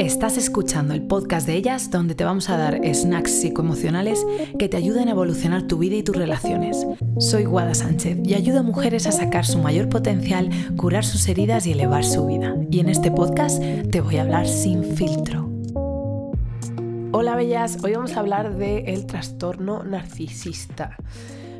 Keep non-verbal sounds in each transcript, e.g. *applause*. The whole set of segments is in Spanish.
Estás escuchando el podcast de ellas donde te vamos a dar snacks psicoemocionales que te ayuden a evolucionar tu vida y tus relaciones. Soy Guada Sánchez y ayudo a mujeres a sacar su mayor potencial, curar sus heridas y elevar su vida. Y en este podcast te voy a hablar sin filtro. Hola bellas, hoy vamos a hablar del el trastorno narcisista.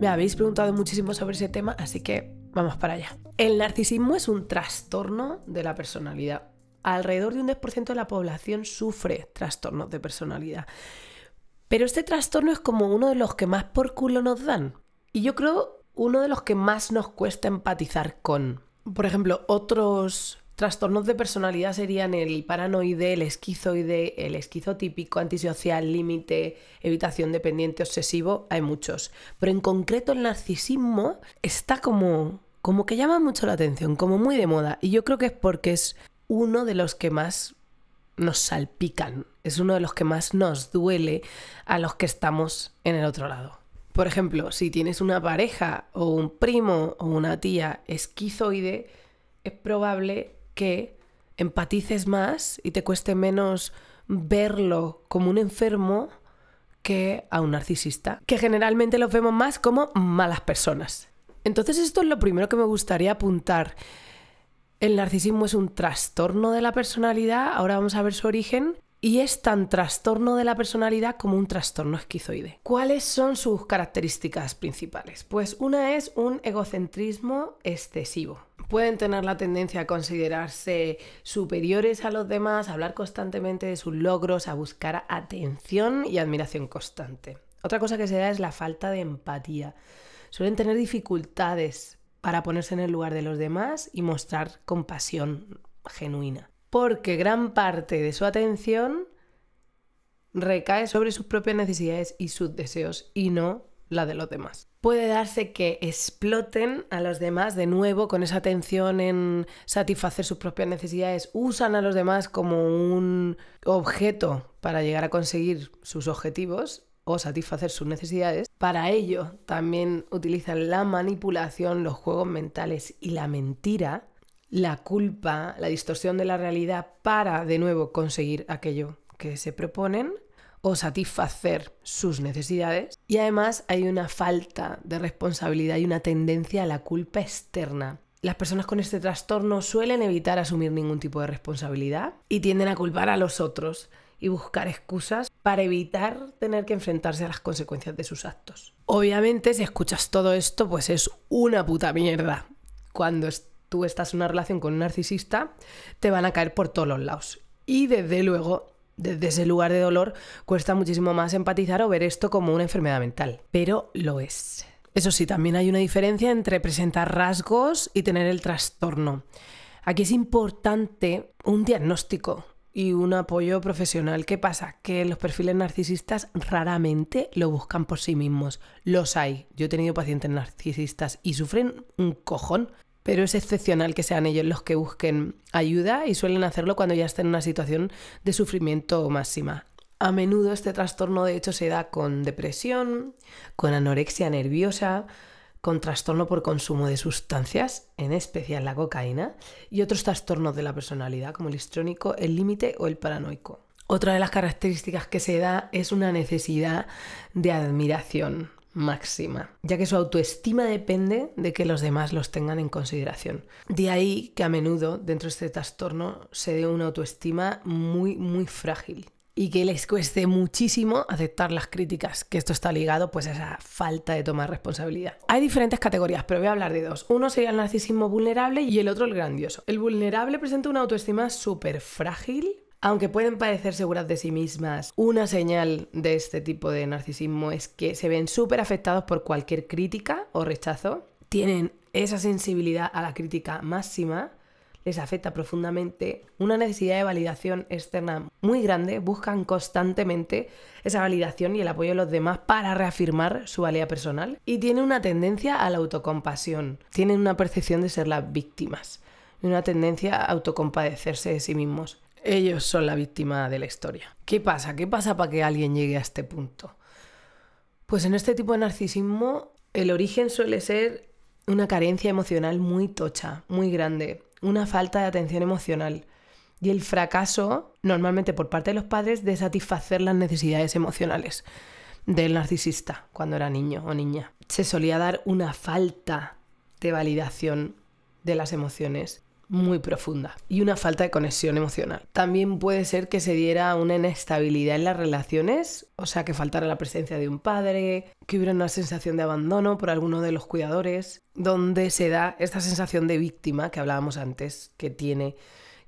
Me habéis preguntado muchísimo sobre ese tema, así que vamos para allá. El narcisismo es un trastorno de la personalidad alrededor de un 10% de la población sufre trastornos de personalidad. Pero este trastorno es como uno de los que más por culo nos dan. Y yo creo uno de los que más nos cuesta empatizar con. Por ejemplo, otros trastornos de personalidad serían el paranoide, el esquizoide, el esquizotípico, antisocial, límite, evitación dependiente, obsesivo. Hay muchos. Pero en concreto el narcisismo está como como que llama mucho la atención, como muy de moda. Y yo creo que es porque es uno de los que más nos salpican, es uno de los que más nos duele a los que estamos en el otro lado. Por ejemplo, si tienes una pareja o un primo o una tía esquizoide, es probable que empatices más y te cueste menos verlo como un enfermo que a un narcisista, que generalmente los vemos más como malas personas. Entonces esto es lo primero que me gustaría apuntar. El narcisismo es un trastorno de la personalidad, ahora vamos a ver su origen, y es tan trastorno de la personalidad como un trastorno esquizoide. ¿Cuáles son sus características principales? Pues una es un egocentrismo excesivo. Pueden tener la tendencia a considerarse superiores a los demás, a hablar constantemente de sus logros, a buscar atención y admiración constante. Otra cosa que se da es la falta de empatía. Suelen tener dificultades para ponerse en el lugar de los demás y mostrar compasión genuina. Porque gran parte de su atención recae sobre sus propias necesidades y sus deseos y no la de los demás. Puede darse que exploten a los demás de nuevo con esa atención en satisfacer sus propias necesidades, usan a los demás como un objeto para llegar a conseguir sus objetivos o satisfacer sus necesidades. Para ello también utilizan la manipulación, los juegos mentales y la mentira, la culpa, la distorsión de la realidad para de nuevo conseguir aquello que se proponen o satisfacer sus necesidades. Y además hay una falta de responsabilidad y una tendencia a la culpa externa. Las personas con este trastorno suelen evitar asumir ningún tipo de responsabilidad y tienden a culpar a los otros y buscar excusas para evitar tener que enfrentarse a las consecuencias de sus actos. Obviamente, si escuchas todo esto, pues es una puta mierda. Cuando tú estás en una relación con un narcisista, te van a caer por todos los lados. Y desde luego, desde ese lugar de dolor, cuesta muchísimo más empatizar o ver esto como una enfermedad mental. Pero lo es. Eso sí, también hay una diferencia entre presentar rasgos y tener el trastorno. Aquí es importante un diagnóstico, y un apoyo profesional. ¿Qué pasa? Que los perfiles narcisistas raramente lo buscan por sí mismos. Los hay. Yo he tenido pacientes narcisistas y sufren un cojón, pero es excepcional que sean ellos los que busquen ayuda y suelen hacerlo cuando ya están en una situación de sufrimiento máxima. A menudo este trastorno de hecho se da con depresión, con anorexia nerviosa, con trastorno por consumo de sustancias, en especial la cocaína, y otros trastornos de la personalidad, como el histrónico, el límite o el paranoico. Otra de las características que se da es una necesidad de admiración máxima, ya que su autoestima depende de que los demás los tengan en consideración. De ahí que a menudo dentro de este trastorno se dé una autoestima muy, muy frágil y que les cueste muchísimo aceptar las críticas, que esto está ligado pues a esa falta de tomar responsabilidad. Hay diferentes categorías, pero voy a hablar de dos. Uno sería el narcisismo vulnerable y el otro el grandioso. El vulnerable presenta una autoestima súper frágil, aunque pueden parecer seguras de sí mismas, una señal de este tipo de narcisismo es que se ven súper afectados por cualquier crítica o rechazo, tienen esa sensibilidad a la crítica máxima, les afecta profundamente, una necesidad de validación externa muy grande, buscan constantemente esa validación y el apoyo de los demás para reafirmar su valía personal y tienen una tendencia a la autocompasión, tienen una percepción de ser las víctimas y una tendencia a autocompadecerse de sí mismos. Ellos son la víctima de la historia. ¿Qué pasa? ¿Qué pasa para que alguien llegue a este punto? Pues en este tipo de narcisismo el origen suele ser una carencia emocional muy tocha, muy grande una falta de atención emocional. Y el fracaso, normalmente por parte de los padres, de satisfacer las necesidades emocionales del narcisista cuando era niño o niña. Se solía dar una falta de validación de las emociones muy profunda y una falta de conexión emocional. También puede ser que se diera una inestabilidad en las relaciones, o sea, que faltara la presencia de un padre, que hubiera una sensación de abandono por alguno de los cuidadores, donde se da esta sensación de víctima que hablábamos antes, que tiene,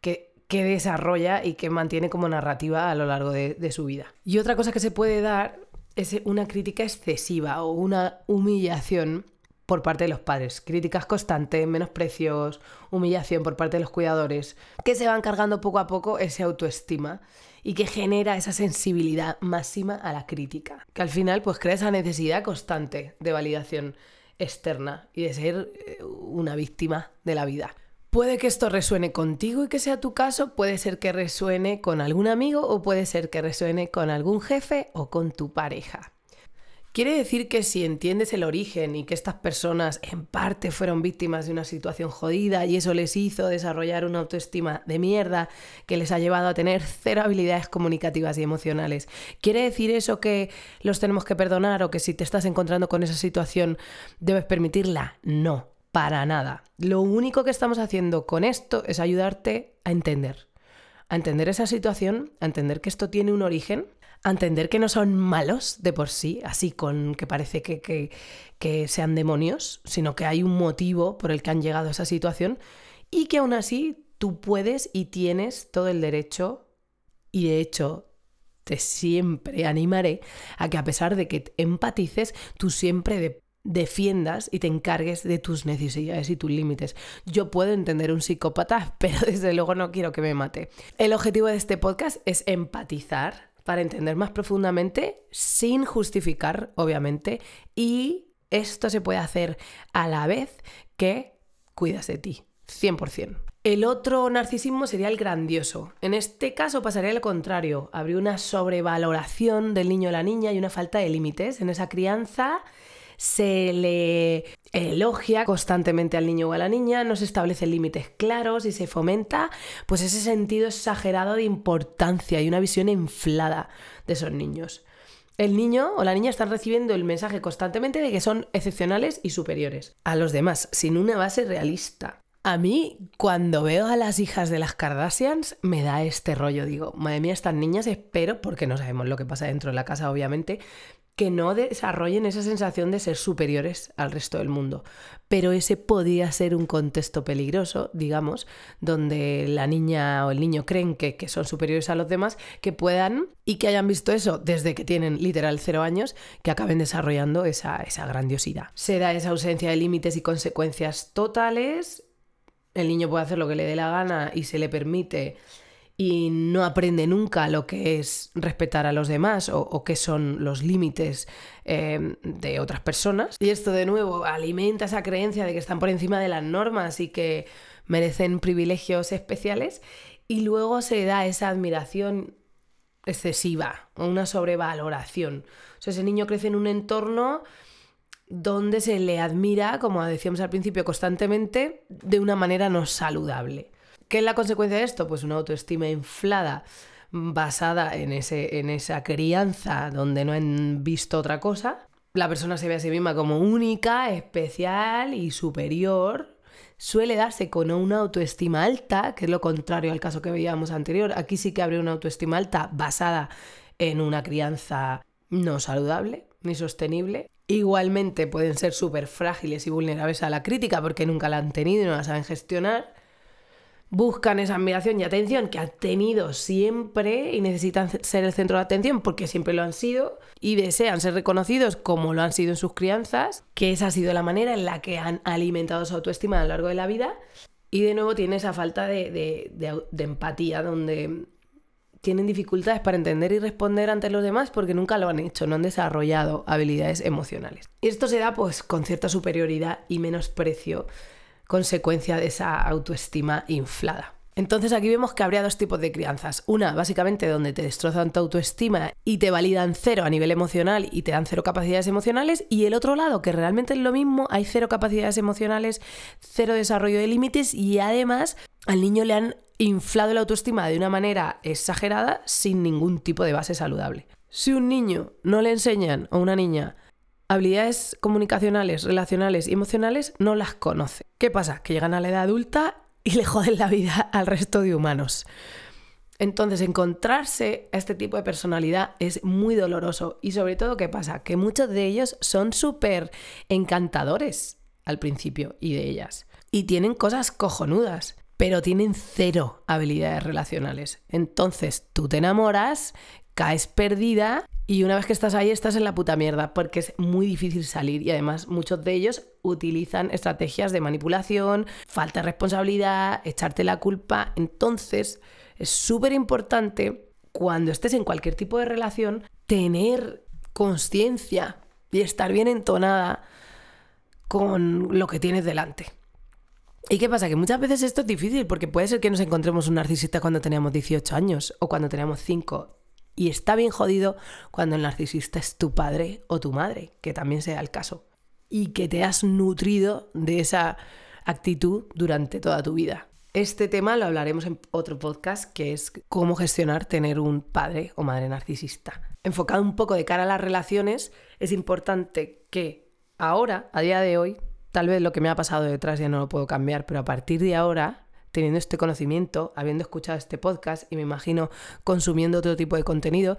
que, que desarrolla y que mantiene como narrativa a lo largo de, de su vida. Y otra cosa que se puede dar es una crítica excesiva o una humillación por parte de los padres. Críticas constantes, menosprecios, humillación por parte de los cuidadores, que se van cargando poco a poco esa autoestima y que genera esa sensibilidad máxima a la crítica, que al final pues crea esa necesidad constante de validación externa y de ser eh, una víctima de la vida. Puede que esto resuene contigo y que sea tu caso, puede ser que resuene con algún amigo o puede ser que resuene con algún jefe o con tu pareja. Quiere decir que si entiendes el origen y que estas personas en parte fueron víctimas de una situación jodida y eso les hizo desarrollar una autoestima de mierda que les ha llevado a tener cero habilidades comunicativas y emocionales, ¿quiere decir eso que los tenemos que perdonar o que si te estás encontrando con esa situación debes permitirla? No, para nada. Lo único que estamos haciendo con esto es ayudarte a entender, a entender esa situación, a entender que esto tiene un origen a entender que no son malos de por sí, así con que parece que, que, sean demonios, sino que hay un motivo por el que han llegado a esa situación y que aún así tú puedes y tienes todo el derecho y de hecho te siempre animaré a que a pesar de que empatices, tú siempre defiendas y te encargues de tus necesidades y tus límites. Yo puedo entender un psicópata, *laughs* pero desde luego no quiero que me mate. El objetivo de este podcast es empatizar para entender más profundamente sin justificar, obviamente, y esto se puede hacer a la vez que cuidas de ti, 100%. El otro narcisismo sería el grandioso. En este caso pasaría lo contrario. Habría una sobrevaloración del niño o la niña y una falta de límites en esa crianza se le elogia constantemente al niño o a la niña, no se establecen límites claros y se fomenta pues ese sentido exagerado de importancia y una visión inflada de esos niños. El niño o la niña están recibiendo el mensaje constantemente de que son excepcionales y superiores a los demás, sin una base realista. A mí, cuando veo a las hijas de las Kardashians, me da este rollo. Digo, madre mía, estas niñas espero, porque no sabemos lo que pasa dentro de la casa, obviamente, que no desarrollen esa sensación de ser superiores al resto del mundo. Pero ese podría ser un contexto peligroso, digamos, donde la niña o el niño creen que, son superiores a los demás, que puedan y que hayan visto eso desde que tienen literal cero años, que acaben desarrollando esa, esa grandiosidad. Se da esa ausencia de límites y consecuencias totales. El niño puede hacer lo que le dé la gana y se le permite y no aprende nunca lo que es respetar a los demás o, qué son los límites em, de otras personas. Y esto de nuevo alimenta esa creencia de que están por encima de las normas y que merecen privilegios especiales. Y luego se da esa admiración excesiva o una sobrevaloración. O sea, ese niño crece en un entorno donde se le admira, como decíamos al principio, constantemente de una manera no saludable. ¿Qué es la consecuencia de esto? Pues una autoestima inflada basada en, ese, en esa crianza donde no han visto otra cosa. La persona se ve a sí misma como única, especial y superior. Suele darse con una autoestima alta, que es lo contrario al caso que veíamos anterior. Aquí sí que habría una autoestima alta basada en una crianza no saludable ni sostenible. Igualmente pueden ser súper frágiles y vulnerables a la crítica porque nunca la han tenido y no la saben gestionar buscan esa admiración y atención que han tenido siempre y necesitan ser el centro de atención porque siempre lo han sido y desean ser reconocidos como lo han sido en sus crianzas, que esa ha sido la manera en la que han alimentado su autoestima a lo largo de la vida. Y de nuevo tiene esa falta de, de empatía donde tienen dificultades para entender y responder ante los demás porque nunca lo han hecho, no han desarrollado habilidades emocionales. Y esto se da pues con cierta superioridad y menosprecio consecuencia de esa autoestima inflada. Entonces aquí vemos que habría dos tipos de crianzas. Una, básicamente, donde te destrozan tu autoestima y te validan cero a nivel emocional y te dan cero capacidades emocionales. Y el otro lado, que realmente es lo mismo, hay cero capacidades emocionales, cero desarrollo de límites y además al niño le han inflado la autoestima de una manera exagerada sin ningún tipo de base saludable. Si un niño no le enseñan o una niña habilidades comunicacionales, relacionales y emocionales, no las conoce. ¿Qué pasa? Que llegan a la edad adulta y *laughs* le joden la vida al resto de humanos. Entonces, encontrarse a este tipo de personalidad es muy doloroso. Y sobre todo, ¿qué pasa? Que muchos de ellos son súper encantadores al principio y de ellas. Y tienen cosas cojonudas pero tienen cero habilidades relacionales. Entonces tú te enamoras, caes perdida y una vez que estás ahí estás en la puta mierda porque es muy difícil salir y además muchos de ellos utilizan estrategias de manipulación, falta de responsabilidad, echarte la culpa. Entonces es súper importante cuando estés en cualquier tipo de relación tener conciencia y estar bien entonada con lo que tienes delante. ¿Y qué pasa? Que muchas veces esto es difícil porque puede ser que nos encontremos un narcisista cuando teníamos 18 años o cuando teníamos 5. Y está bien jodido cuando el narcisista es tu padre o tu madre, que también sea el caso. Y que te has nutrido de esa actitud durante toda tu vida. Este tema lo hablaremos en otro podcast que es cómo gestionar tener un padre o madre narcisista. Enfocado un poco de cara a las relaciones, es importante que ahora, a día de hoy, tal vez lo que me ha pasado detrás ya no lo puedo cambiar, pero a partir de ahora, teniendo este conocimiento, habiendo escuchado este podcast y me imagino consumiendo otro tipo de contenido,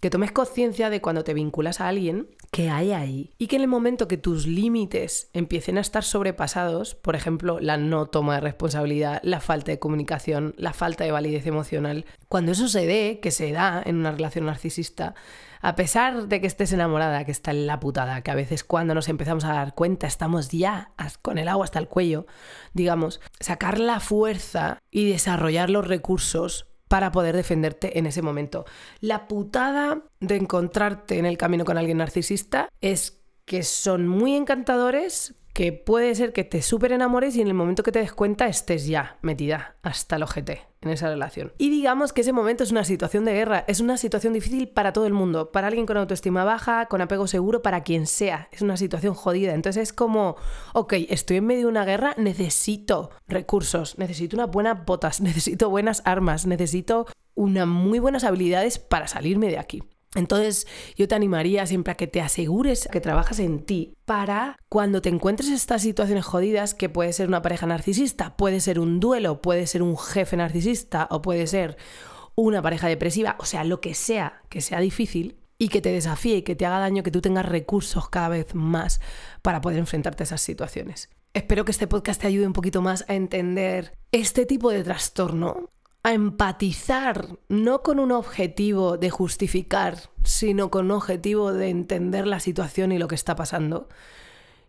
que tomes conciencia de cuando te vinculas a alguien que hay ahí y que en el momento que tus límites empiecen a estar sobrepasados, por ejemplo, la no toma de responsabilidad, la falta de comunicación, la falta de validez emocional, cuando eso se dé, que se da en una relación narcisista, a pesar de que estés enamorada, que está en la putada, que a veces cuando nos empezamos a dar cuenta estamos ya con el agua hasta el cuello, digamos, sacar la fuerza y desarrollar los recursos para poder defenderte en ese momento. La putada de encontrarte en el camino con alguien narcisista es que son muy encantadores, que puede ser que te súper enamores y en el momento que te des cuenta estés ya metida hasta el ojete en esa relación. Y digamos que ese momento es una situación de guerra, es una situación difícil para todo el mundo, para alguien con autoestima baja, con apego seguro, para quien sea, es una situación jodida. Entonces es como, ok, estoy en medio de una guerra, necesito recursos, necesito unas buenas botas, *laughs* necesito buenas armas, necesito unas muy buenas habilidades para salirme de aquí. Entonces yo te animaría siempre a que te asegures que trabajas en ti para cuando te encuentres en estas situaciones jodidas, que puede ser una pareja narcisista, puede ser un duelo, puede ser un jefe narcisista o puede ser una pareja depresiva, o sea, lo que sea que sea difícil y que te desafíe y que te haga daño, que tú tengas recursos cada vez más para poder enfrentarte a esas situaciones. Espero que este podcast te ayude un poquito más a entender este tipo de trastorno a empatizar, no con un objetivo de justificar, sino con un objetivo de entender la situación y lo que está pasando.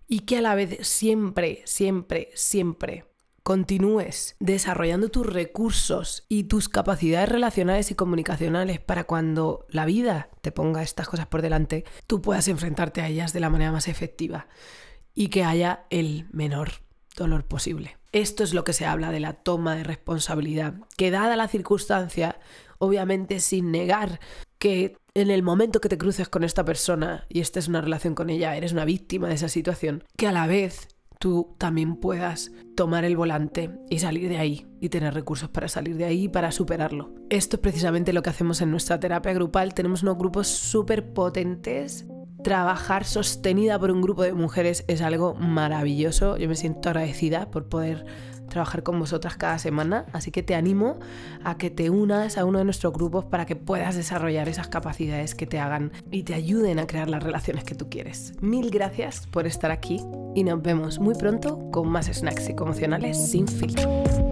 Y que a la vez siempre, siempre, siempre continúes desarrollando tus recursos y tus capacidades relacionales y comunicacionales para cuando la vida te ponga estas cosas por delante, tú puedas enfrentarte a ellas de la manera más efectiva y que haya el menor dolor posible. Esto es lo que se habla de la toma de responsabilidad, que dada la circunstancia, obviamente sin negar que en el momento que te cruces con esta persona y estés en una relación con ella, eres una víctima de esa situación, que a la vez tú también puedas tomar el volante y salir de ahí y tener recursos para salir de ahí y para superarlo. Esto es precisamente lo que hacemos en nuestra terapia grupal. Tenemos unos grupos súper potentes trabajar sostenida por un grupo de mujeres es algo maravilloso. Yo me siento agradecida por poder trabajar con vosotras cada semana, así que te animo a que te unas a uno de nuestros grupos para que puedas desarrollar esas capacidades que te hagan y te ayuden a crear las relaciones que tú quieres. Mil gracias por estar aquí y nos vemos muy pronto con más snacks emocionales sin filtro.